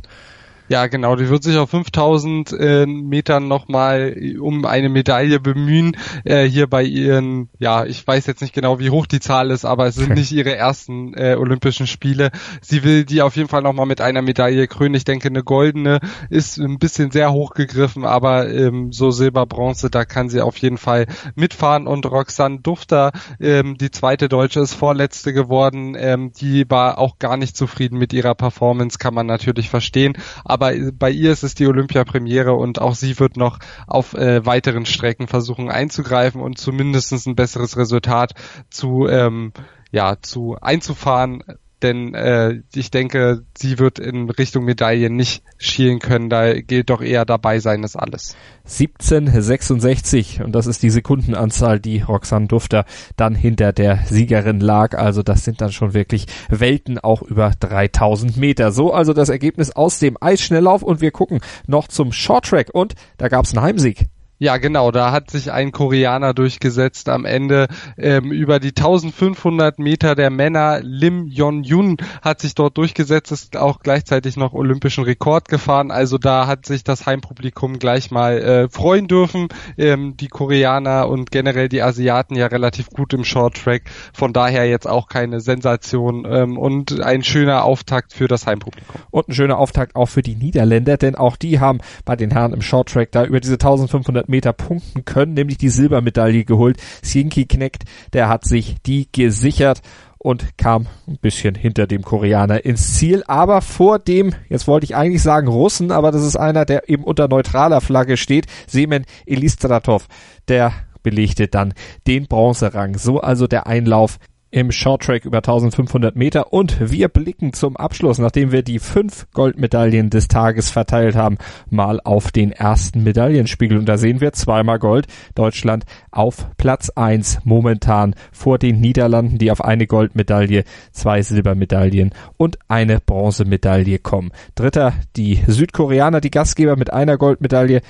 Ja, genau. Die wird sich auf 5000 äh, Metern nochmal um eine Medaille bemühen. Äh, hier bei ihren, ja, ich weiß jetzt nicht genau, wie hoch die Zahl ist, aber es sind nicht ihre ersten äh, Olympischen Spiele. Sie will die auf jeden Fall nochmal mit einer Medaille krönen. Ich denke, eine goldene ist ein bisschen sehr hoch gegriffen, aber ähm, so Silber, Bronze, da kann sie auf jeden Fall mitfahren. Und Roxanne Dufter, ähm, die zweite Deutsche, ist vorletzte geworden. Ähm, die war auch gar nicht zufrieden mit ihrer Performance, kann man natürlich verstehen aber bei ihr ist es die Olympia-Premiere und auch sie wird noch auf äh, weiteren Strecken versuchen einzugreifen und zumindest ein besseres Resultat zu ähm, ja zu einzufahren denn äh, ich denke, sie wird in Richtung Medaille nicht schielen können. Da gilt doch eher dabei sein ist alles. 17,66 und das ist die Sekundenanzahl, die Roxanne Dufter dann hinter der Siegerin lag. Also das sind dann schon wirklich Welten auch über 3000 Meter. So also das Ergebnis aus dem Eisschnelllauf und wir gucken noch zum Shorttrack und da gab es einen Heimsieg. Ja, genau, da hat sich ein Koreaner durchgesetzt am Ende ähm, über die 1500 Meter der Männer. Lim Yon-Yun hat sich dort durchgesetzt, ist auch gleichzeitig noch olympischen Rekord gefahren. Also da hat sich das Heimpublikum gleich mal äh, freuen dürfen. Ähm, die Koreaner und generell die Asiaten ja relativ gut im Short-Track. Von daher jetzt auch keine Sensation ähm, und ein schöner Auftakt für das Heimpublikum. Und ein schöner Auftakt auch für die Niederländer, denn auch die haben bei den Herren im Short-Track da über diese 1500 Meter punkten können, nämlich die Silbermedaille geholt. Sienki Kneckt, der hat sich die gesichert und kam ein bisschen hinter dem Koreaner ins Ziel, aber vor dem, jetzt wollte ich eigentlich sagen Russen, aber das ist einer, der eben unter neutraler Flagge steht, Semen Elistratov, der belegte dann den Bronzerang. So also der Einlauf im Shorttrack über 1500 Meter und wir blicken zum Abschluss, nachdem wir die fünf Goldmedaillen des Tages verteilt haben, mal auf den ersten Medaillenspiegel und da sehen wir zweimal Gold. Deutschland auf Platz eins momentan vor den Niederlanden, die auf eine Goldmedaille, zwei Silbermedaillen und eine Bronzemedaille kommen. Dritter die Südkoreaner, die Gastgeber mit einer Goldmedaille,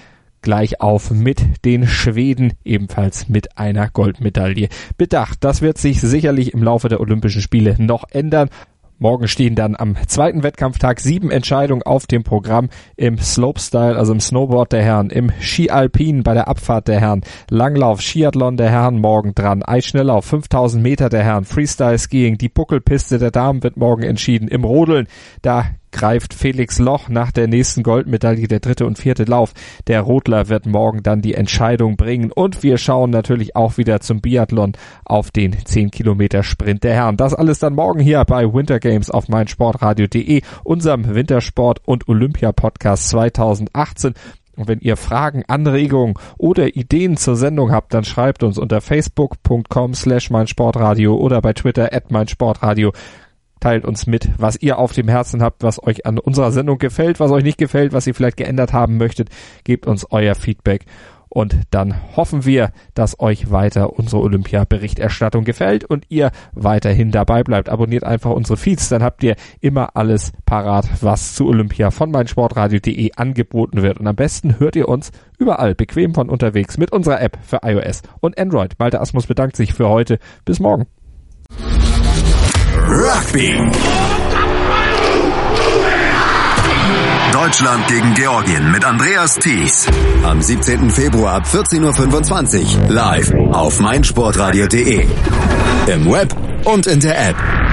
gleich auf mit den Schweden, ebenfalls mit einer Goldmedaille bedacht. Das wird sich sicherlich im Laufe der Olympischen Spiele noch ändern. Morgen stehen dann am zweiten Wettkampftag sieben Entscheidungen auf dem Programm im Slopestyle, also im Snowboard der Herren, im Ski Alpin bei der Abfahrt der Herren, Langlauf, Skiathlon der Herren morgen dran, Eisschnelllauf, 5000 Meter der Herren, Freestyle Skiing, die Buckelpiste der Damen wird morgen entschieden, im Rodeln, da greift Felix Loch nach der nächsten Goldmedaille der dritte und vierte Lauf. Der Rodler wird morgen dann die Entscheidung bringen und wir schauen natürlich auch wieder zum Biathlon auf den 10 Kilometer Sprint der Herren. Das alles dann morgen hier bei Winter Games auf meinsportradio.de, unserem Wintersport und Olympia Podcast 2018. Und wenn ihr Fragen, Anregungen oder Ideen zur Sendung habt, dann schreibt uns unter facebook.com slash meinsportradio oder bei Twitter at meinsportradio. Teilt uns mit, was ihr auf dem Herzen habt, was euch an unserer Sendung gefällt, was euch nicht gefällt, was ihr vielleicht geändert haben möchtet. Gebt uns euer Feedback und dann hoffen wir, dass euch weiter unsere Olympia-Berichterstattung gefällt und ihr weiterhin dabei bleibt. Abonniert einfach unsere Feeds, dann habt ihr immer alles parat, was zu Olympia von meinsportradio.de angeboten wird. Und am besten hört ihr uns überall bequem von unterwegs mit unserer App für iOS und Android. Malte Asmus bedankt sich für heute. Bis morgen. Rugby. Deutschland gegen Georgien mit Andreas Thies. Am 17. Februar ab 14.25 Uhr live auf meinsportradio.de. Im Web und in der App.